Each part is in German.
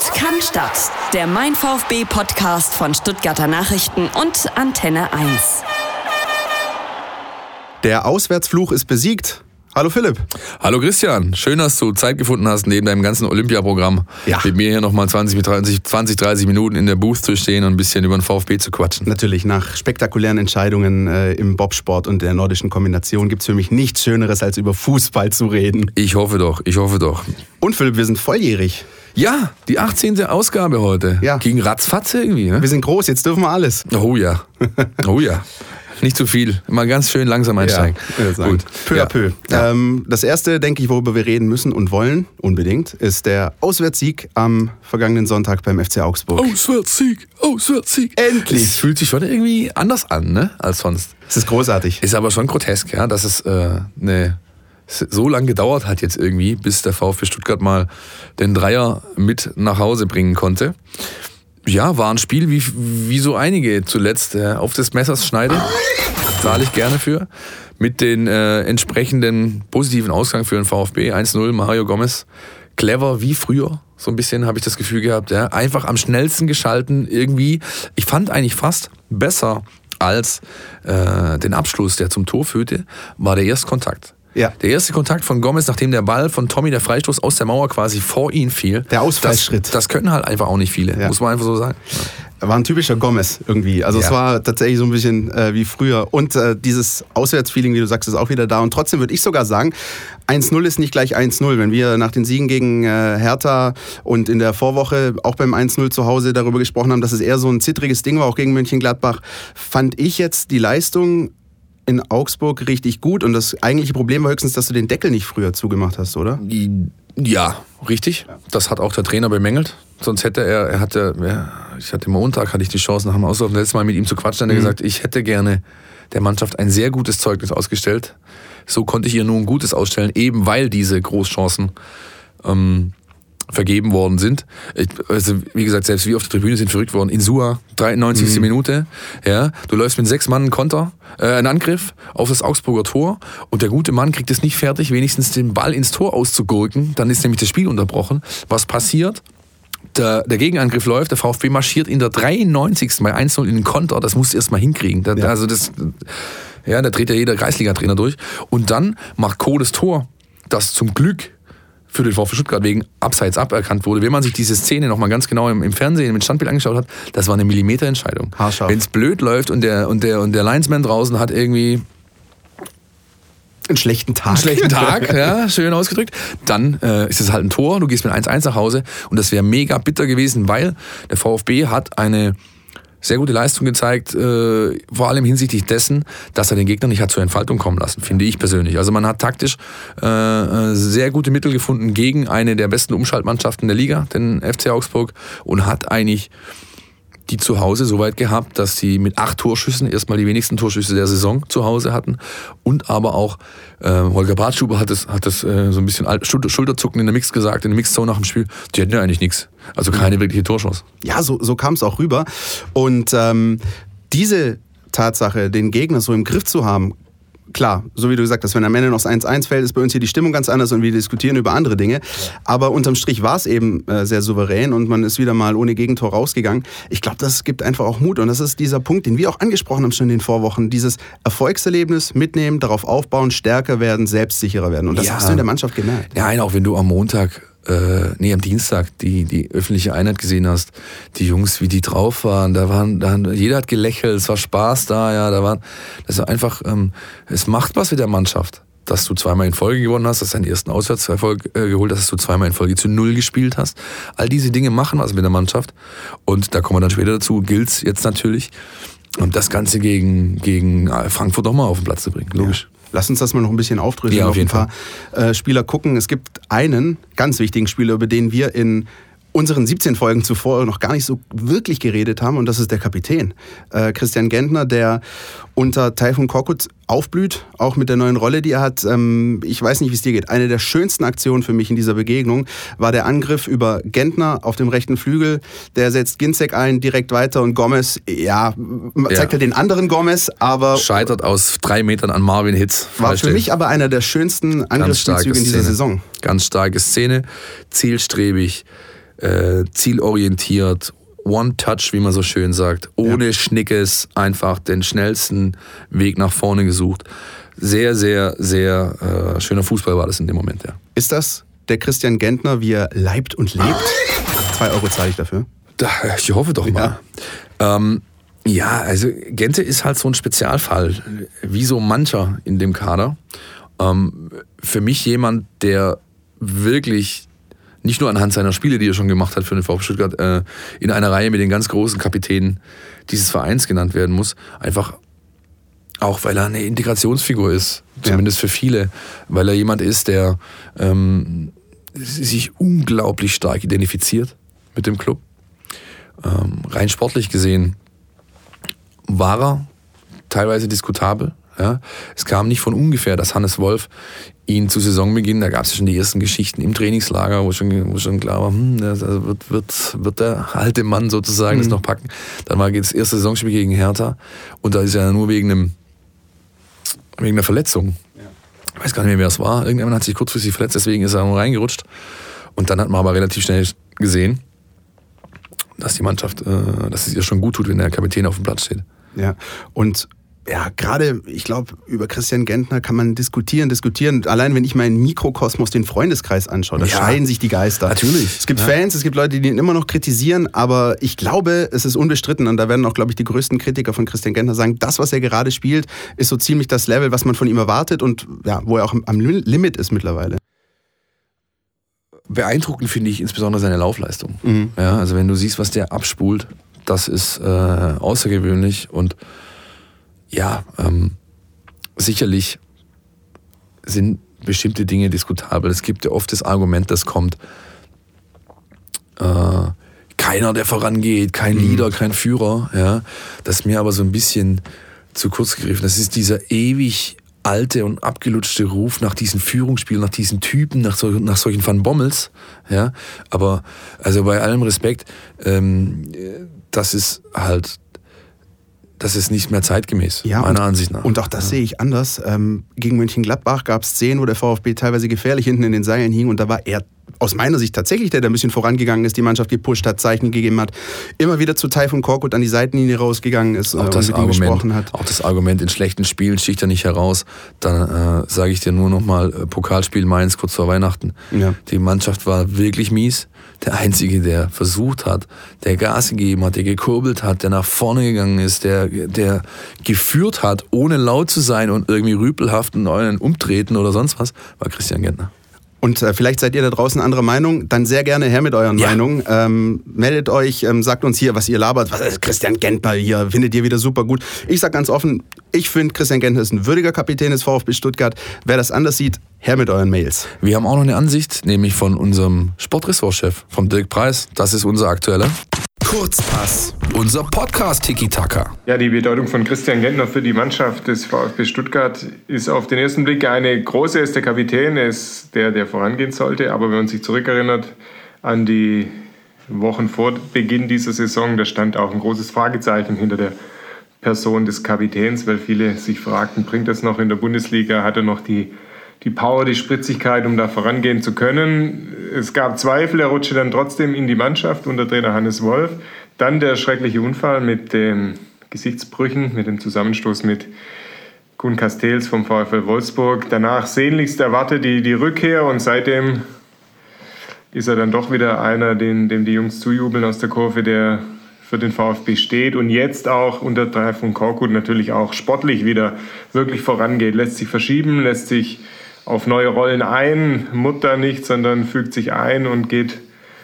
Sport kann Stadt. Der Mein VfB Podcast von Stuttgarter Nachrichten und Antenne 1. Der Auswärtsfluch ist besiegt. Hallo Philipp. Hallo Christian, schön, dass du Zeit gefunden hast, neben deinem ganzen Olympiaprogramm Ja. mit mir hier nochmal 20, 30, 20, 30 Minuten in der Booth zu stehen und ein bisschen über den VfB zu quatschen. Natürlich, nach spektakulären Entscheidungen äh, im Bobsport und der nordischen Kombination gibt es für mich nichts Schöneres, als über Fußball zu reden. Ich hoffe doch, ich hoffe doch. Und Philipp, wir sind volljährig. Ja, die 18. Ausgabe heute. Ja. Gegen Ratzfatz irgendwie, ne? Wir sind groß, jetzt dürfen wir alles. Oh ja, oh ja. Nicht zu viel, mal ganz schön langsam einsteigen. würde sagen. Peu ja. à peu. Ja. Ähm, das erste, denke ich, worüber wir reden müssen und wollen, unbedingt, ist der Auswärtssieg am vergangenen Sonntag beim FC Augsburg. Auswärtssieg, Auswärtssieg. Endlich. Es fühlt sich schon irgendwie anders an, ne, als sonst. Es ist großartig. Ist aber schon grotesk, ja, dass es äh, ne, so lange gedauert hat jetzt irgendwie, bis der VfB Stuttgart mal den Dreier mit nach Hause bringen konnte. Ja, war ein Spiel wie, wie so einige zuletzt äh, auf des Messers Schneide. Zahle ich gerne für. Mit den äh, entsprechenden positiven Ausgang für den VfB. 1-0, Mario Gomez. Clever wie früher. So ein bisschen habe ich das Gefühl gehabt. Ja. Einfach am schnellsten geschalten irgendwie. Ich fand eigentlich fast besser als äh, den Abschluss, der zum Tor führte, war der Erstkontakt. Ja. Der erste Kontakt von Gomez, nachdem der Ball von Tommy, der Freistoß aus der Mauer quasi vor ihn fiel. Der Ausfallschritt. Das, das können halt einfach auch nicht viele, Ja. muss man einfach so sagen. War ein typischer Gomez irgendwie. Also es Ja. war tatsächlich so ein bisschen äh, wie früher. Und äh, dieses Auswärtsfeeling, wie du sagst, ist auch wieder da. Und trotzdem würde ich sogar sagen, 1-0 ist nicht gleich 1-0. Wenn wir nach den Siegen gegen äh, Hertha und in der Vorwoche auch beim 1-0 zu Hause darüber gesprochen haben, dass es eher so ein zittriges Ding war, auch gegen Mönchengladbach, fand ich jetzt die Leistung in Augsburg richtig gut. Und das eigentliche Problem war höchstens, dass du den Deckel nicht früher zugemacht hast, oder? Ja, richtig. Das hat auch der Trainer bemängelt. Sonst hätte er, er hatte, ja, ich hatte Montag, hatte ich die Chance nach dem Auslauf letztes Mal mit ihm zu quatschen, hat er gesagt, ich hätte gerne der Mannschaft ein sehr gutes Zeugnis ausgestellt. So konnte ich ihr nur ein gutes ausstellen, eben weil diese Großchancen ähm, vergeben worden sind. Also, wie gesagt, selbst wir auf der Tribüne sind verrückt worden. Insua, 93. Minute. Ja, du läufst mit sechs Mann einen Konter, äh, einen Angriff auf das Augsburger Tor und der gute Mann kriegt es nicht fertig, wenigstens den Ball ins Tor auszugurken. Dann ist nämlich das Spiel unterbrochen. Was passiert? Der, der Gegenangriff läuft, der VfB marschiert in der 93. bei 1-0 in den Konter. Das musst du erst mal hinkriegen. Da, Ja. Also das, ja, da dreht ja jeder Kreisliga-Trainer durch. Und dann macht Co. das Tor, das zum Glück für den VfB Stuttgart wegen Abseits aberkannt wurde. Wenn man sich diese Szene nochmal ganz genau im, im Fernsehen mit Standbild angeschaut hat, das war eine Millimeterentscheidung. Wenn es blöd läuft und der, und, der, und der Linesman draußen hat irgendwie Einen schlechten Tag. einen schlechten Tag, ja, schön ausgedrückt, dann äh, ist es halt ein Tor, du gehst mit 1-1 nach Hause und das wäre mega bitter gewesen, weil der VfB hat eine sehr gute Leistung gezeigt, äh, vor allem hinsichtlich dessen, dass er den Gegner nicht hat zur Entfaltung kommen lassen, finde ich persönlich. Also man hat taktisch äh, äh, sehr gute Mittel gefunden gegen eine der besten Umschaltmannschaften der Liga, den FC Augsburg, und hat eigentlich die zu Hause so weit gehabt, dass sie mit acht Torschüssen erstmal die wenigsten Torschüsse der Saison zu Hause hatten und aber auch äh, Holger Bartschuber hat es hat das äh, so ein bisschen Schulter, Schulterzucken in der Mix gesagt, in der Mixzone nach dem Spiel, die hätten ja eigentlich nichts. Also keine wirkliche Torchance. Ja, so, so kam es auch rüber. Und ähm, diese Tatsache, den Gegner so im Griff zu haben, klar, so wie du gesagt hast, wenn am Ende noch das 1-1 fällt, ist bei uns hier die Stimmung ganz anders und wir diskutieren über andere Dinge. Aber unterm Strich war es eben äh, sehr souverän und man ist wieder mal ohne Gegentor rausgegangen. Ich glaube, das gibt einfach auch Mut und das ist dieser Punkt, den wir auch angesprochen haben schon in den Vorwochen. Dieses Erfolgserlebnis mitnehmen, darauf aufbauen, stärker werden, selbstsicherer werden. Und das Ja. hast du in der Mannschaft gemerkt. Nein, auch wenn du am Montag, äh, nee, am Dienstag die, die öffentliche Einheit gesehen hast, die Jungs, wie die drauf waren, da waren, da, jeder hat gelächelt, es war Spaß da, ja, da waren, das war einfach, ähm, es macht was mit der Mannschaft. Dass du zweimal in Folge gewonnen hast, dass du deinen ersten Auswärtserfolg äh, geholt hast, dass du zweimal in Folge zu null gespielt hast. All diese Dinge machen was mit der Mannschaft. Und da kommen wir dann später dazu, gilt's jetzt natürlich, um das Ganze gegen, gegen äh, Frankfurt doch mal auf den Platz zu bringen, logisch. Lass uns das mal noch ein bisschen aufdröseln, Ja, auf auf ein jeden paar äh, Spieler gucken. Es gibt einen ganz wichtigen Spieler, über den wir in unseren 17 Folgen zuvor noch gar nicht so wirklich geredet haben und das ist der Kapitän. Äh, Christian Gentner, der unter Taifun Korkut aufblüht, auch mit der neuen Rolle, die er hat. Ähm, ich weiß nicht, wie es dir geht. Eine der schönsten Aktionen für mich in dieser Begegnung war der Angriff über Gentner auf dem rechten Flügel. Der setzt Ginzek ein, direkt weiter und Gomez, ja, zeigt Ja. er den anderen Gomez, aber Scheitert aus drei Metern an Marvin Hitz. war für mich aber einer der schönsten Angriffsspielzüge in dieser Szene. Saison. Ganz starke Szene, zielstrebig, äh, zielorientiert, One-Touch, wie man so schön sagt, ohne ja. Schnickes, einfach den schnellsten Weg nach vorne gesucht. Sehr, sehr, sehr äh, schöner Fußball war das in dem Moment, ja. Ist das der Christian Gentner, wie er leibt und lebt? Zwei Euro zahle ich dafür. Da, ich hoffe doch mal. Ja. Ähm, ja, also Gente ist halt so ein Spezialfall, wie so mancher in dem Kader. Ähm, für mich jemand, der wirklich nicht nur anhand seiner Spiele, die er schon gemacht hat für den VfB Stuttgart, äh, in einer Reihe mit den ganz großen Kapitänen dieses Vereins genannt werden muss. Einfach auch, weil er eine Integrationsfigur ist, zumindest ja. für viele, weil er jemand ist, der ähm, sich unglaublich stark identifiziert mit dem Club. Ähm, rein sportlich gesehen war er teilweise diskutabel. Ja. Es kam nicht von ungefähr, dass Hannes Wolf ihn zu Saisonbeginn, da gab es ja schon die ersten Geschichten im Trainingslager, wo schon, wo schon klar war, hm, das wird, wird, wird der alte Mann sozusagen mhm. das noch packen. Dann war das erste Saisonspiel gegen Hertha und da ist er nur wegen einem wegen einer Verletzung. Ja. Ich weiß gar nicht mehr, wer es war. Irgendjemand hat sich kurzfristig verletzt, deswegen ist er nur reingerutscht. Und dann hat man aber relativ schnell gesehen, dass die Mannschaft, äh, dass es ihr schon gut tut, wenn der Kapitän auf dem Platz steht. Ja, und ja, gerade, ich glaube, über Christian Gentner kann man diskutieren, diskutieren. Allein wenn ich meinen Mikrokosmos, den Freundeskreis anschaue, da ja, scheiden sich die Geister. Natürlich. Es gibt ja. Fans, es gibt Leute, die ihn immer noch kritisieren, aber ich glaube, es ist unbestritten und da werden auch, glaube ich, die größten Kritiker von Christian Gentner sagen, das, was er gerade spielt, ist so ziemlich das Level, was man von ihm erwartet und ja, wo er auch am Limit ist mittlerweile beeindruckend finde ich insbesondere seine Laufleistung. Mhm. Ja, also wenn du siehst, was der abspult, das ist äh, außergewöhnlich und ja, ähm, sicherlich sind bestimmte Dinge diskutabel. Es gibt ja oft das Argument, das kommt, äh, keiner, der vorangeht, kein mhm. Leader, kein Führer. Ja, das ist mir aber so ein bisschen zu kurz gegriffen. Das ist dieser ewig alte und abgelutschte Ruf nach diesen Führungsspielen, nach diesen Typen, nach, so, nach solchen Van Bommels. Ja, aber also bei allem Respekt, ähm, das ist halt das ist nicht mehr zeitgemäß, ja, meiner und, Ansicht nach. Und auch das ja. sehe ich anders. Ähm, gegen Mönchengladbach gab es Szenen, wo der VfB teilweise gefährlich hinten in den Seilen hing und da war er aus meiner Sicht tatsächlich der, der ein bisschen vorangegangen ist, die Mannschaft gepusht hat, Zeichen gegeben hat, immer wieder zu Taifun Korkut an die Seitenlinie rausgegangen ist auch äh, das Argument, gesprochen hat. Auch das Argument, in schlechten Spielen sticht er nicht heraus. Dann äh, sage ich dir nur nochmal, äh, Pokalspiel Mainz kurz vor Weihnachten. Ja. Die Mannschaft war wirklich mies. Der Einzige, der versucht hat, der Gas gegeben hat, der gekurbelt hat, der nach vorne gegangen ist, der, der geführt hat, ohne laut zu sein und irgendwie rüpelhaft in euren Umtreten oder sonst was, war Christian Gentner. Und äh, vielleicht seid ihr da draußen anderer Meinung, dann sehr gerne her mit euren ja. Meinungen. Ähm, meldet euch, ähm, sagt uns hier, was ihr labert. Was ist Christian Gentner hier? Findet ihr wieder super gut? Ich sag ganz offen, ich finde, Christian Gentner ist ein würdiger Kapitän des VfB Stuttgart. Wer das anders sieht, her mit euren Mails. Wir haben auch noch eine Ansicht, nämlich von unserem Sportressortchef, vom Dirk Preis. Das ist unser aktueller. Kurzpass. Unser Podcast Tiki Taka. Ja, die Bedeutung von Christian Gentner für die Mannschaft des VfB Stuttgart ist auf den ersten Blick eine große. Er ist der Kapitän, er ist der, der vorangehen sollte. Aber wenn man sich zurückerinnert an die Wochen vor Beginn dieser Saison, da stand auch ein großes Fragezeichen hinter der Person des Kapitäns, weil viele sich fragten, bringt das noch in der Bundesliga? Hat er noch die die Power, die Spritzigkeit, um da vorangehen zu können. Es gab Zweifel, er rutschte dann trotzdem in die Mannschaft unter Trainer Hannes Wolf. Dann der schreckliche Unfall mit den Gesichtsbrüchen, mit dem Zusammenstoß mit Kuhn Castells vom VfL Wolfsburg. Danach sehnlichst erwartet die, die Rückkehr und seitdem ist er dann doch wieder einer, den, dem die Jungs zujubeln aus der Kurve, der für den VfB steht und jetzt auch unter Drei von Korkut natürlich auch sportlich wieder wirklich vorangeht. Lässt sich verschieben, lässt sich auf neue Rollen ein, Mutter nicht, sondern fügt sich ein und geht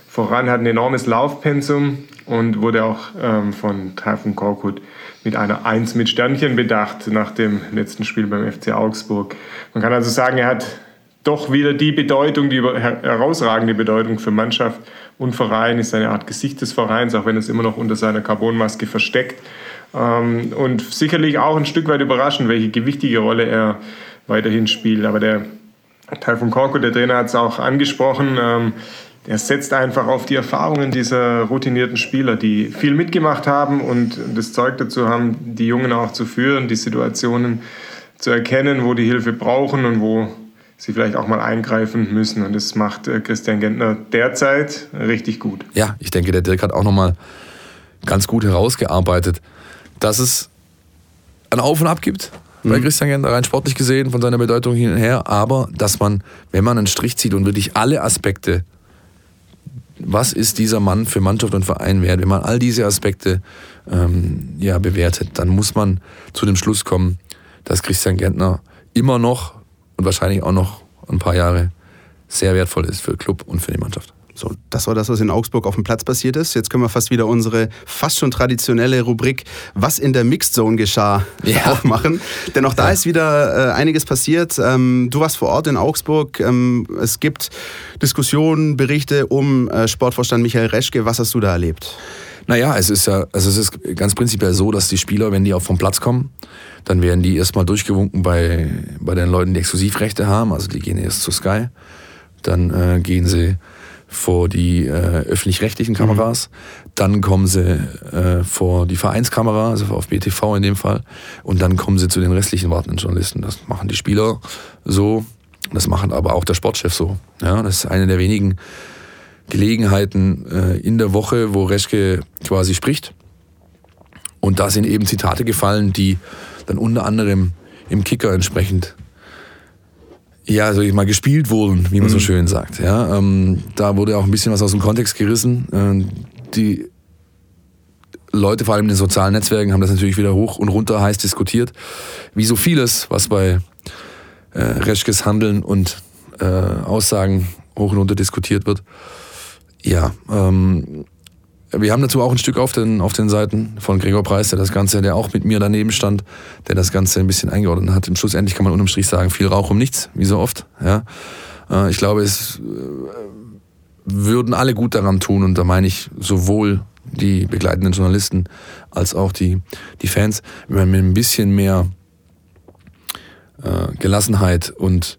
voran, hat ein enormes Laufpensum und wurde auch ähm, von Taifun Korkut mit einer Eins mit Sternchen bedacht nach dem letzten Spiel beim FC Augsburg. Man kann also sagen, er hat doch wieder die Bedeutung, die herausragende Bedeutung für Mannschaft und Verein, ist eine Art Gesicht des Vereins, auch wenn es immer noch unter seiner Carbonmaske versteckt. Ähm, und sicherlich auch ein Stück weit überraschend, welche gewichtige Rolle er weiterhin spielt. Aber der Teil von Korko, der Trainer, hat es auch angesprochen. Ähm, er setzt einfach auf die Erfahrungen dieser routinierten Spieler, die viel mitgemacht haben und das Zeug dazu haben, die Jungen auch zu führen, die Situationen zu erkennen, wo die Hilfe brauchen und wo sie vielleicht auch mal eingreifen müssen. Und das macht äh, Christian Gentner derzeit richtig gut. Ja, ich denke, der Dirk hat auch nochmal ganz gut herausgearbeitet, dass es ein Auf und Ab gibt bei Christian Gentner, rein sportlich gesehen, von seiner Bedeutung hin und her, aber dass man, wenn man einen Strich zieht und wirklich alle Aspekte, was ist dieser Mann für Mannschaft und Verein wert, wenn man all diese Aspekte ähm, ja, bewertet, dann muss man zu dem Schluss kommen, dass Christian Gentner immer noch und wahrscheinlich auch noch ein paar Jahre sehr wertvoll ist für Club und für die Mannschaft. So, das war das, was in Augsburg auf dem Platz passiert ist. Jetzt können wir fast wieder unsere fast schon traditionelle Rubrik Was in der Mixed Zone geschah Ja. aufmachen. Denn auch da Ja. ist wieder äh, einiges passiert. Ähm, du warst vor Ort in Augsburg. Ähm, es gibt Diskussionen, Berichte um äh, Sportvorstand Michael Reschke. Was hast du da erlebt? Naja, es ist ja, also es ist ganz prinzipiell so, dass die Spieler, wenn die auch vom Platz kommen, dann werden die erstmal durchgewunken bei, bei den Leuten, die Exklusivrechte haben. Also die gehen erst zu Sky, dann äh, gehen sie vor die äh, öffentlich-rechtlichen Kameras, dann kommen sie äh, vor die Vereinskamera, also auf BTV in dem Fall, und dann kommen sie zu den restlichen wartenden Journalisten. Das machen die Spieler so, das machen aber auch der Sportchef so. Ja, das ist eine der wenigen Gelegenheiten äh, in der Woche, wo Reschke quasi spricht. Und da sind eben Zitate gefallen, die dann unter anderem im Kicker entsprechend ja, sag ich mal, gespielt wurden, wie man so schön sagt. Ja, ähm, da wurde auch ein bisschen was aus dem Kontext gerissen. Ähm, die Leute, vor allem in den sozialen Netzwerken, haben das natürlich wieder hoch und runter heiß diskutiert. Wie so vieles, was bei äh, Reschkes Handeln und äh, Aussagen hoch und runter diskutiert wird. Ja, ähm, wir haben dazu auch ein Stück auf den, auf den Seiten von Gregor Preis, der das Ganze, der auch mit mir daneben stand, der das Ganze ein bisschen eingeordnet hat. Im Schluss endlich kann man unterm Strich sagen, viel Rauch um nichts, wie so oft. Ja. Äh, ich glaube, es äh, würden alle gut daran tun, und da meine ich sowohl die begleitenden Journalisten als auch die, die Fans, wenn man mit ein bisschen mehr äh, Gelassenheit und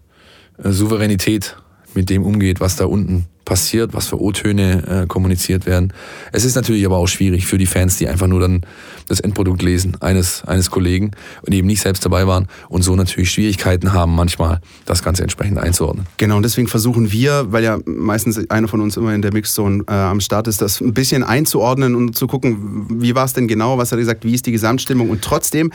Souveränität mit dem umgeht, was da unten passiert, was für O-Töne äh, kommuniziert werden. Es ist natürlich aber auch schwierig für die Fans, die einfach nur dann das Endprodukt lesen eines, eines Kollegen und eben nicht selbst dabei waren und so natürlich Schwierigkeiten haben, manchmal das Ganze entsprechend einzuordnen. Genau, und deswegen versuchen wir, weil ja meistens einer von uns immer in der Mixzone äh, am Start ist, das ein bisschen einzuordnen und zu gucken, wie war es denn genau, was hat er gesagt, wie ist die Gesamtstimmung und trotzdem,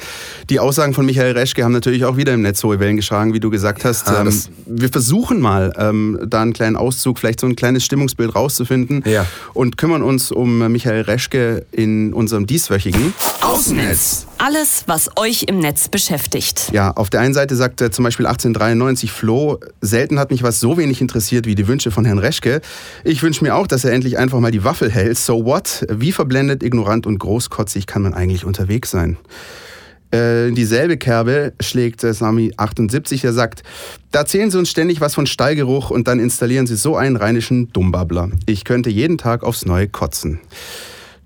die Aussagen von Michael Reschke haben natürlich auch wieder im Netz hohe Wellen geschlagen, wie du gesagt hast. Ja, ähm, das- wir versuchen mal, ähm, da einen kleinen Auszug, vielleicht so ein kleines Stimmungsbild rauszufinden Ja. und kümmern uns um Michael Reschke in unserem dieswöchigen. Außennetz. Alles, was euch im Netz beschäftigt. Ja, auf der einen Seite sagt zum Beispiel 1893 Flo, selten hat mich was so wenig interessiert wie die Wünsche von Herrn Reschke. Ich wünsche mir auch, dass er endlich einfach mal die Waffel hält. So what? Wie verblendet, ignorant und großkotzig kann man eigentlich unterwegs sein? Äh, in dieselbe Kerbe schlägt äh, Sami 78, der sagt, da erzählen sie uns ständig was von Stallgeruch und dann installieren sie so einen rheinischen Dummbabbler. Ich könnte jeden Tag aufs Neue kotzen.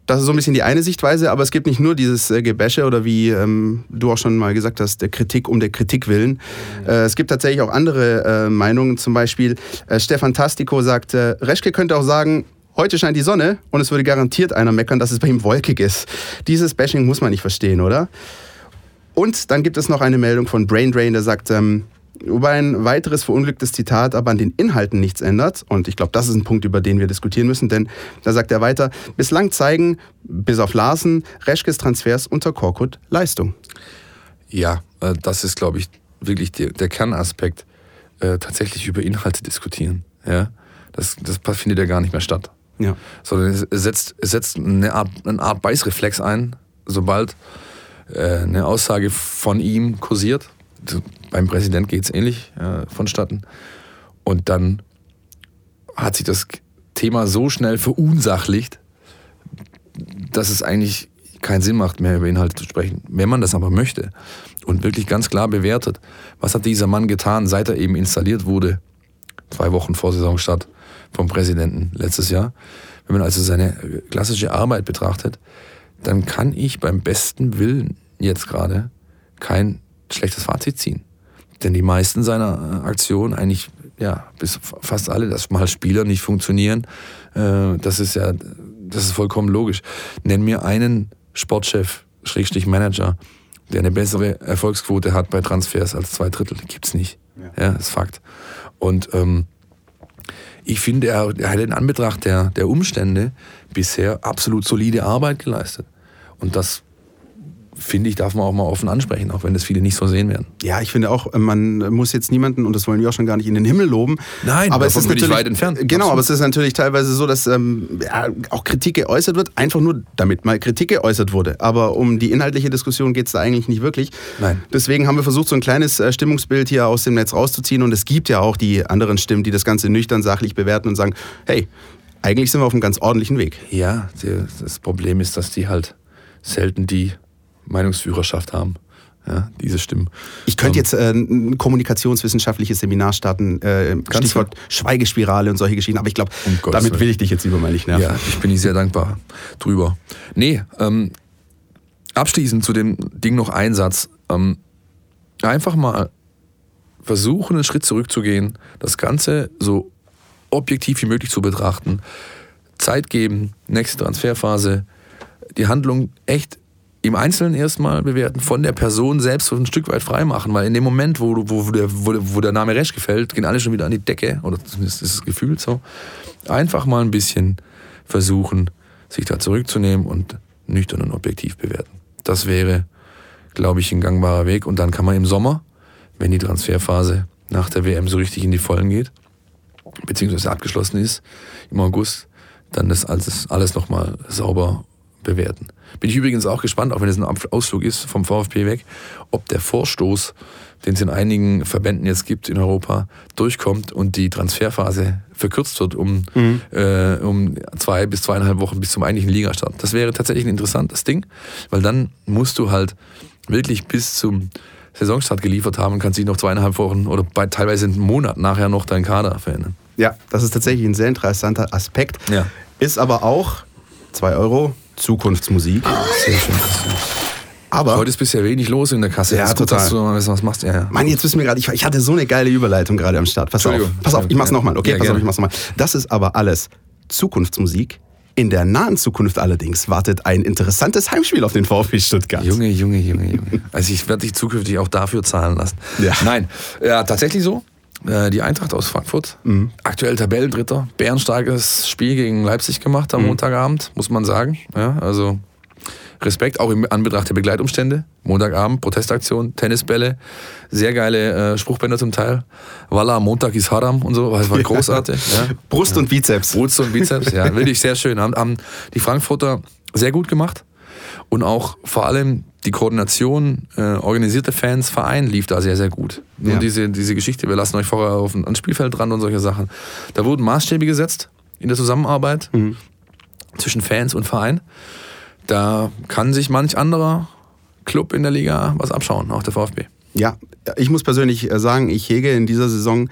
Das ist so ein bisschen die eine Sichtweise, aber es gibt nicht nur dieses äh, Gebäsche oder wie ähm, du auch schon mal gesagt hast, der Kritik um der Kritik willen. Äh, es gibt tatsächlich auch andere äh, Meinungen. Zum Beispiel Stefan Tastico sagt, Reschke könnte auch sagen, heute scheint die Sonne und es würde garantiert einer meckern, dass es bei ihm wolkig ist. Dieses Bashing muss man nicht verstehen, oder? Und dann gibt es noch eine Meldung von Brain Drain, der sagt, ähm, wobei ein weiteres verunglücktes Zitat aber an den Inhalten nichts ändert. Und ich glaube, das ist ein Punkt, über den wir diskutieren müssen, denn da sagt er weiter, bislang zeigen, bis auf Larsen, Reschkes Transfers unter Korkut Leistung. Ja, äh, das ist, glaube ich, wirklich der, der Kernaspekt, äh, tatsächlich über Inhalte diskutieren. Ja? Das, das findet ja gar nicht mehr statt. Ja. Sondern es setzt, es setzt eine Art, eine Art Beißreflex ein, sobald eine Aussage von ihm kursiert. Beim Präsident geht es ähnlich äh, vonstatten. Und dann hat sich das Thema so schnell verunsachlicht, dass es eigentlich keinen Sinn macht, mehr über Inhalte zu sprechen. Wenn man das aber möchte und wirklich ganz klar bewertet, was hat dieser Mann getan, seit er eben installiert wurde, zwei Wochen vor Saisonstart vom Präsidenten letztes Jahr. Wenn man also seine klassische Arbeit betrachtet, dann kann ich beim besten Willen jetzt gerade kein schlechtes Fazit ziehen. Denn die meisten seiner äh, Aktionen, eigentlich, ja, bis fast alle, dass mal Spieler nicht funktionieren, äh, das ist ja, das ist vollkommen logisch. Nenn mir einen Sportchef, Schrägstrich Manager, der eine bessere Erfolgsquote hat bei Transfers als zwei Drittel. Gibt's nicht. Ja, ja ist Fakt. Und ähm, ich finde, er, er hat in Anbetracht der, der Umstände bisher absolut solide Arbeit geleistet. Und das finde ich, darf man auch mal offen ansprechen, auch wenn das viele nicht so sehen werden. Ja, ich finde auch, man muss jetzt niemanden, und das wollen wir auch schon gar nicht in den Himmel loben. Nein, aber es ist natürlich weit entfernt. Genau, Absolut. aber es ist natürlich teilweise so, dass ähm, ja, auch Kritik geäußert wird, einfach nur damit mal Kritik geäußert wurde. Aber um die inhaltliche Diskussion geht es da eigentlich nicht wirklich. Nein. Deswegen haben wir versucht, so ein kleines äh, Stimmungsbild hier aus dem Netz rauszuziehen. Und es gibt ja auch die anderen Stimmen, die das Ganze nüchtern, sachlich bewerten und sagen, hey, eigentlich sind wir auf einem ganz ordentlichen Weg. Ja, das Problem ist, dass die halt selten die Meinungsführerschaft haben. Ja, diese Stimmen. Ich könnte Ähm, jetzt äh, ein kommunikationswissenschaftliches Seminar starten, äh, Stichwort Schweigespirale und solche Geschichten, aber ich glaube, Um damit Willen. will ich dich jetzt lieber mal nicht nerven. Ja, ich bin ich sehr dankbar drüber. Nee, ähm, abschließend zu dem Ding noch ein Satz. Ähm, einfach mal versuchen, einen Schritt zurückzugehen, das Ganze so objektiv wie möglich zu betrachten, Zeit geben, nächste Transferphase, die Handlung echt im Einzelnen erstmal bewerten, von der Person selbst ein Stück weit freimachen, weil in dem Moment, wo, wo, wo, der, wo, der Name Resch gefällt, gehen alle schon wieder an die Decke, oder zumindest ist das Gefühl so. Einfach mal ein bisschen versuchen, sich da zurückzunehmen und nüchtern und objektiv bewerten. Das wäre, glaube ich, ein gangbarer Weg. Und dann kann man im Sommer, wenn die Transferphase nach der WM so richtig in die Vollen geht, beziehungsweise abgeschlossen ist, im August, dann das alles, alles nochmal sauber bewerten. Bin ich übrigens auch gespannt, auch wenn es ein Ausflug ist vom VfB weg, ob der Vorstoß, den es in einigen Verbänden jetzt gibt in Europa, durchkommt und die Transferphase verkürzt wird um, äh, um zwei bis zweieinhalb Wochen bis zum eigentlichen Ligastart. Das wäre tatsächlich ein interessantes Ding, weil dann musst du halt wirklich bis zum Saisonstart geliefert haben und kannst dich noch zweieinhalb Wochen oder bei, teilweise einen Monat nachher noch deinen Kader verändern. Ja, das ist tatsächlich ein sehr interessanter Aspekt. Ja. Ist aber auch 2 Euro Zukunftsmusik. Sehr schön. Aber, Heute ist bisher wenig los in der Kasse. Ja, ist gut, total. dass du mal was machst. Ja, ja. Mann, jetzt wissen wir gerade, ich, ich hatte so eine geile Überleitung gerade am Start. Pass auf, pass auf, ich mach's Ja. nochmal, okay? Ja, pass auf, ich mach's nochmal. Das ist aber alles Zukunftsmusik. In der nahen Zukunft allerdings wartet ein interessantes Heimspiel auf den VfB Stuttgart. Junge, Junge, Junge, Junge. Also ich werde dich zukünftig auch dafür zahlen lassen. Ja. Nein, ja, tatsächlich so. Äh, Die Eintracht aus Frankfurt, Mhm. aktuell Tabellendritter, bärenstarkes Spiel gegen Leipzig gemacht Mhm. am Montagabend, muss man sagen. Ja, also Respekt, auch in Anbetracht der Begleitumstände. Montagabend, Protestaktion, Tennisbälle, sehr geile äh, Spruchbänder zum Teil. Walla, Montag ist Haram und so, das war großartig. Ja. Brust und Bizeps. Brust und Bizeps, ja, wirklich sehr schön. Haben, haben die Frankfurter sehr gut gemacht. Und auch vor allem die Koordination, äh, organisierte Fans, Verein lief da sehr, sehr gut. Nur Ja. diese, diese Geschichte, wir lassen euch vorher auf ein, ans Spielfeld dran und solche Sachen. Da wurden Maßstäbe gesetzt in der Zusammenarbeit zwischen Fans und Verein. Da kann sich manch anderer Club in der Liga was abschauen, auch der VfB. Ja, ich muss persönlich äh, sagen, ich hege in dieser Saison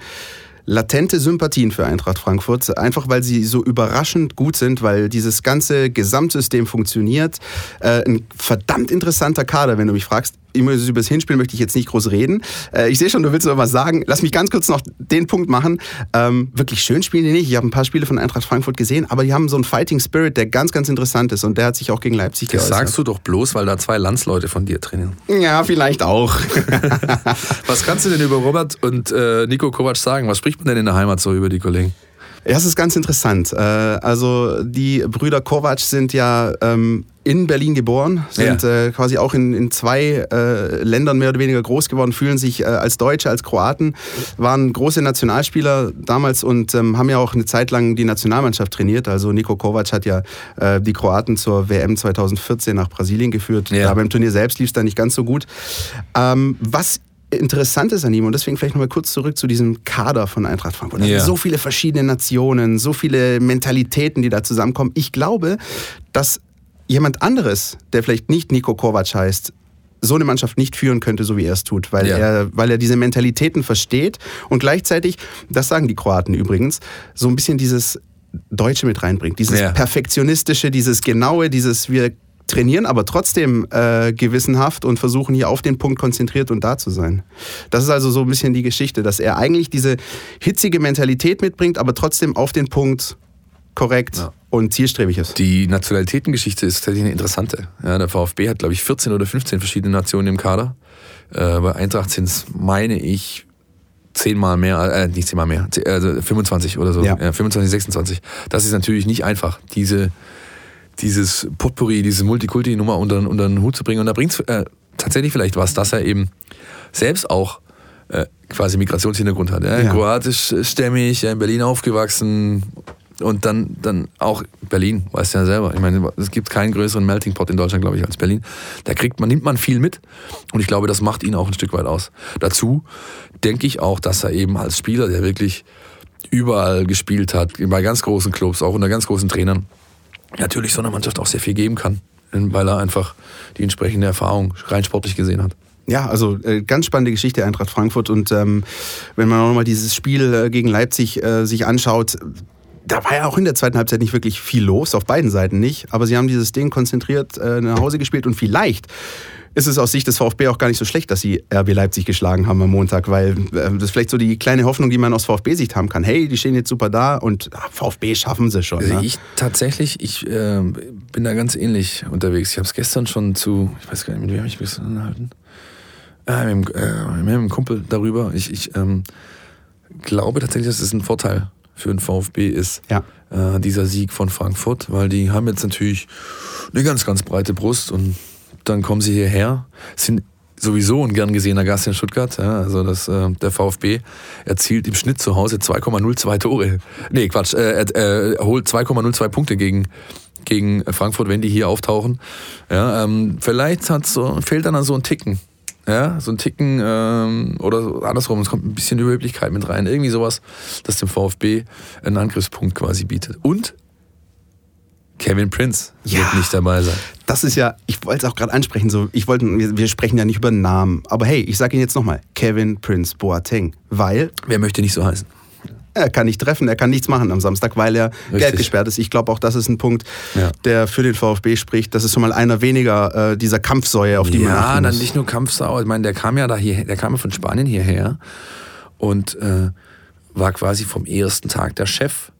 latente Sympathien für Eintracht Frankfurt, einfach weil sie so überraschend gut sind, weil dieses ganze Gesamtsystem funktioniert. Äh, ein verdammt interessanter Kader, wenn du mich fragst. Über das Hinspiel möchte ich jetzt nicht groß reden. Äh, ich sehe schon, du willst noch was sagen. Lass mich ganz kurz noch den Punkt machen. Ähm, wirklich schön spielen die nicht. Ich habe ein paar Spiele von Eintracht Frankfurt gesehen, aber die haben so einen Fighting Spirit, der ganz, ganz interessant ist und der hat sich auch gegen Leipzig Das geäußert. sagst du doch bloß, weil da zwei Landsleute von dir trainieren. Ja, vielleicht auch. Was kannst du denn über Robert und äh, Nico Kovac sagen? Was spricht man denn in der Heimat so über die Kollegen? Ja, es ist ganz interessant. Äh, Also die Brüder Kovac sind ja ähm, in Berlin geboren, sind Ja. äh, quasi auch in, in zwei äh, Ländern mehr oder weniger groß geworden, fühlen sich äh, als Deutsche, als Kroaten, waren große Nationalspieler damals und ähm, haben ja auch eine Zeit lang die Nationalmannschaft trainiert. Also Nico Kovac hat ja die Kroaten zur WM 2014 nach Brasilien geführt. Ja. Da beim Turnier selbst lief es da nicht ganz so gut. Ähm, was interessant ist an ihm, und deswegen vielleicht nochmal kurz zurück zu diesem Kader von Eintracht Frankfurt. Ja. so viele verschiedene Nationen, so viele Mentalitäten, die da zusammenkommen. Ich glaube, dass jemand anderes, der vielleicht nicht Nico Kovac heißt, so eine Mannschaft nicht führen könnte, so wie er es tut, weil, Ja. er, weil er diese Mentalitäten versteht und gleichzeitig, das sagen die Kroaten übrigens, so ein bisschen dieses Deutsche mit reinbringt. Dieses Ja. Perfektionistische, dieses Genaue, dieses wir trainieren aber trotzdem äh, gewissenhaft und versuchen hier auf den Punkt konzentriert und da zu sein. Das ist also so ein bisschen die Geschichte, dass er eigentlich diese hitzige Mentalität mitbringt, aber trotzdem auf den Punkt korrekt Ja. und zielstrebig ist. Die Nationalitätengeschichte ist tatsächlich eine interessante. Ja, der VfB hat, glaube ich, 14 oder 15 verschiedene Nationen im Kader. Äh, bei Eintracht sind es, meine ich, zehnmal mehr, äh, nicht zehnmal mehr, also 25 oder so, Ja. ja. 25, 26. Das ist natürlich nicht einfach, diese, dieses Potpourri, diese Multikulti-Nummer unter, unter den Hut zu bringen. Und da bringt es äh, tatsächlich vielleicht was, dass er eben selbst auch äh, quasi Migrationshintergrund hat. Ja? Ja. Kroatischstämmig, ja, in Berlin aufgewachsen und dann, dann auch Berlin, weißt du ja selber. Ich meine, es gibt keinen größeren Melting Pot in Deutschland, glaube ich, als Berlin. Da kriegt man, nimmt man viel mit und ich glaube, das macht ihn auch ein Stück weit aus. Dazu denke ich auch, dass er eben als Spieler, der wirklich überall gespielt hat, bei ganz großen Clubs, auch unter ganz großen Trainern, natürlich so einer Mannschaft auch sehr viel geben kann, weil er einfach die entsprechende Erfahrung rein sportlich gesehen hat. Ja, also äh, ganz spannende Geschichte Eintracht Frankfurt und ähm, wenn man auch nochmal dieses Spiel äh, gegen Leipzig äh, sich anschaut, da war ja auch in der zweiten Halbzeit nicht wirklich viel los, auf beiden Seiten nicht, aber sie haben dieses Ding konzentriert äh, nach Hause gespielt und vielleicht ist es aus Sicht des VfB auch gar nicht so schlecht, dass sie RB Leipzig geschlagen haben am Montag, weil äh, das ist vielleicht so die kleine Hoffnung, die man aus VfB-Sicht haben kann. Hey, die stehen jetzt super da und ah, VfB schaffen sie schon. Also Ne? ich tatsächlich, ich äh, bin da ganz ähnlich unterwegs. Ich habe es gestern schon zu, ich weiß gar nicht, mit wem habe ich mich unterhalten? Äh, mit, dem, äh, mit einem Kumpel darüber. Ich, ich ähm, glaube tatsächlich, dass es ein Vorteil für den VfB ist, Ja. äh, dieser Sieg von Frankfurt, weil die haben jetzt natürlich eine ganz, ganz breite Brust und dann kommen sie hierher, sind sowieso ein gern gesehener Gast in Stuttgart. Ja, also das, äh, der VfB erzielt im Schnitt zu Hause 2,02 Tore. Nee, Quatsch, äh, er äh, holt 2,02 Punkte gegen gegen Frankfurt, wenn die hier auftauchen. Ja, ähm, vielleicht hat so, fehlt dann so ein Ticken. Ja, so ein Ticken ähm, oder andersrum, es kommt ein bisschen Überheblichkeit mit rein. Irgendwie sowas, das dem VfB einen Angriffspunkt quasi bietet. Und Kevin Prince Ja. wird nicht dabei sein. Das ist ja, ich wollte es auch gerade ansprechen, so, ich wollte, wir, wir sprechen ja nicht über Namen, aber hey, ich sage ihn jetzt nochmal, Kevin Prince Boateng, weil Wer möchte nicht so heißen? er kann nicht treffen, er kann nichts machen am Samstag, weil er Richtig. gelb gesperrt ist. Ich glaube auch, das ist ein Punkt, Ja. der für den VfB spricht. Das ist schon mal einer weniger äh, dieser Kampfsäue, auf die man ja, achten dann muss. nicht nur Kampfsau. Ich meine, der kam ja da hier, der kam ja von Spanien hierher und äh, war quasi vom ersten Tag der Chef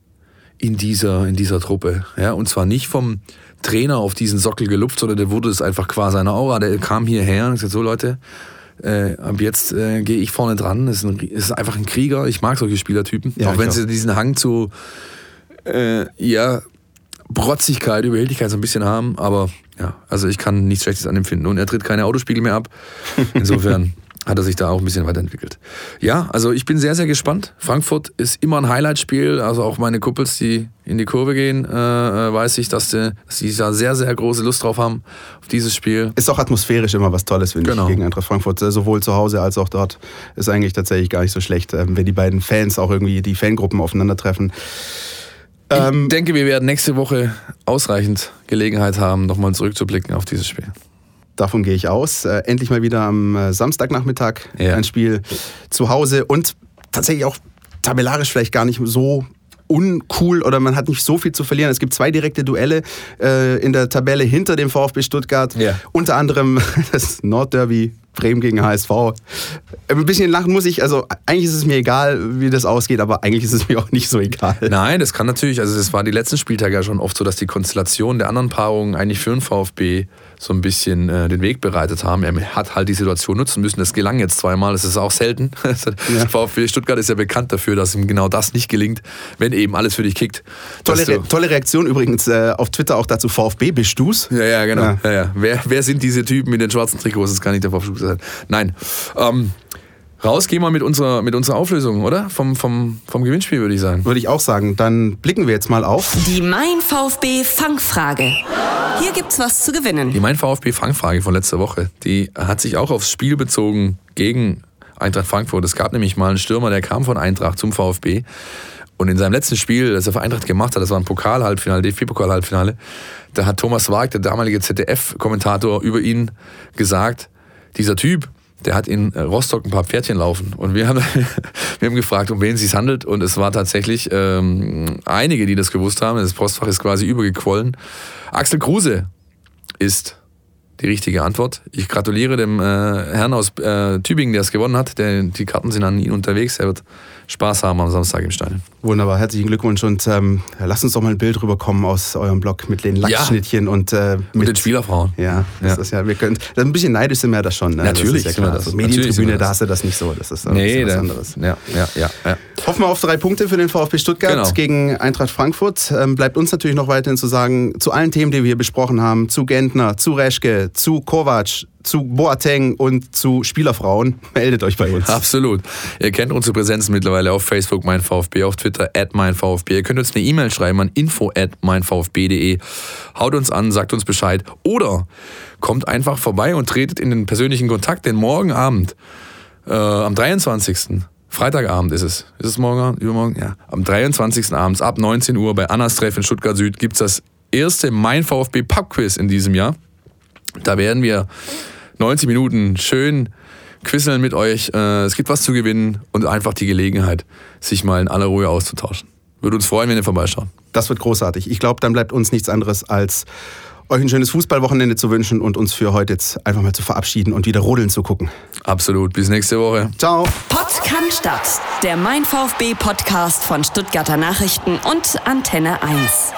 in dieser, in dieser Truppe. Ja, und zwar nicht vom Trainer auf diesen Sockel gelupft, sondern der wurde es einfach qua seiner Aura. Der kam hierher und gesagt, so Leute, äh, ab jetzt äh, gehe ich vorne dran. Ist, ein, ist einfach ein Krieger. Ich mag solche Spielertypen. Ja, auch wenn sie diesen Hang zu äh, ja, Brotzigkeit, Überheblichkeit so ein bisschen haben, aber ja, also ich kann nichts Schlechtes an ihm finden. Und er tritt keine Autospiegel mehr ab. Insofern hat er sich da auch ein bisschen weiterentwickelt. Ja, also ich bin sehr, sehr gespannt. Frankfurt ist immer ein Highlightspiel. Also auch meine Kumpels, die in die Kurve gehen, äh, äh, weiß ich, dass die, dass die da sehr, sehr große Lust drauf haben, auf dieses Spiel. Ist auch atmosphärisch immer was Tolles, finde Genau. ich, gegen Eintracht Frankfurt. Äh, Sowohl zu Hause als auch dort. Ist eigentlich tatsächlich gar nicht so schlecht, ähm, wenn die beiden Fans auch irgendwie die Fangruppen aufeinandertreffen. Ähm, ich denke, wir werden nächste Woche ausreichend Gelegenheit haben, nochmal zurückzublicken auf dieses Spiel. Davon gehe ich aus. Äh, endlich mal wieder am äh, Samstagnachmittag Ja. ein Spiel zu Hause und tatsächlich auch tabellarisch vielleicht gar nicht so uncool oder man hat nicht so viel zu verlieren. Es gibt zwei direkte Duelle äh, in der Tabelle hinter dem VfB Stuttgart. Ja. Unter anderem das Nordderby Bremen gegen HSV. Ein bisschen lachen muss ich. Also eigentlich ist es mir egal, wie das ausgeht, aber eigentlich ist es mir auch nicht so egal. Nein, das kann natürlich, also es war die letzten Spieltage ja schon oft so, dass die Konstellation der anderen Paarungen eigentlich für den VfB so ein bisschen äh, den Weg bereitet haben. Er hat halt die Situation nutzen müssen. Das gelang jetzt zweimal, das ist auch selten. VfB Stuttgart ist ja bekannt dafür, dass ihm genau das nicht gelingt, wenn eben alles für dich kickt. Tolle, Re tolle Reaktion übrigens äh, auf Twitter auch dazu. VfB bist du's? Ja, ja, genau. Ja. Ja. Ja, Wer, wer sind diese Typen mit den schwarzen Trikots? Das kann nicht der VfB sein. Nein. Ähm, raus gehen wir mit unserer, mit unserer Auflösung, oder? Vom, vom, vom Gewinnspiel, würde ich sagen. Würde ich auch sagen. Dann blicken wir jetzt mal auf. Die Mein VfB Fangfrage. Hier gibt's was zu gewinnen. Die Mein VfB Fangfrage von letzter Woche, die hat sich auch aufs Spiel bezogen gegen Eintracht Frankfurt. Es gab nämlich mal einen Stürmer, der kam von Eintracht zum VfB. Und in seinem letzten Spiel, das er für Eintracht gemacht hat, das war ein Pokal-Halbfinale, DFB-Pokal-Halbfinale, da hat Thomas Wag, der damalige ZDF-Kommentator, über ihn gesagt, dieser Typ, der hat in Rostock ein paar Pferdchen laufen. Und wir haben, wir haben gefragt, um wen es sich handelt. Und es war tatsächlich ähm, einige, die das gewusst haben. Das Postfach ist quasi übergequollen. Axel Kruse ist die richtige Antwort. Ich gratuliere dem äh, Herrn aus äh, Tübingen, der es gewonnen hat. Der, die Karten sind an ihn unterwegs. Er wird Spaß haben am Samstag im Stadion. Wunderbar, herzlichen Glückwunsch und ähm, lasst uns doch mal ein Bild rüberkommen aus eurem Blog mit den Lachsschnittchen ja. und äh, mit und den Spielerfrauen. Ja, das ja. ist ja, wir können, ein bisschen neidisch sind wir das schon. Ne? Natürlich, das ist ja klar. Das. Also Medientribüne, da hast du das nicht so. Das ist nee, was anderes. Ja, ja, ja, ja. Hoffen wir auf drei Punkte für den VfB Stuttgart genau. gegen Eintracht Frankfurt. Ähm, bleibt uns natürlich noch weiterhin zu sagen, zu allen Themen, die wir hier besprochen haben, zu Gentner, zu Reschke, zu Kovac, zu Boateng und zu Spielerfrauen, meldet euch bei uns. Absolut. Ihr kennt unsere Präsenzen mittlerweile auf Facebook, mein VfB, auf Twitter, at mein VfB. Ihr könnt uns eine E-Mail schreiben an info at meinvfb.de. Haut uns an, sagt uns Bescheid. Oder kommt einfach vorbei und tretet in den persönlichen Kontakt, denn morgen Abend, äh, am 23. Freitagabend ist es. Ist es morgen, übermorgen? Ja. Am 23. abends ab 19 Uhr bei Annas Treff in Stuttgart Süd gibt es das erste Mein VfB Pub-Quiz in diesem Jahr. Da werden wir 90 Minuten schön quisseln mit euch. Äh, es gibt was zu gewinnen und einfach die Gelegenheit, sich mal in aller Ruhe auszutauschen. Würde uns freuen, wenn ihr vorbeischaut. Das wird großartig. Ich glaube, dann bleibt uns nichts anderes als euch ein schönes Fußballwochenende zu wünschen und uns für heute jetzt einfach mal zu verabschieden und wieder rodeln zu gucken. Absolut. Bis nächste Woche. Ciao. Pott kann statt. Der Mein VfB Podcast von Stuttgarter Nachrichten und Antenne 1.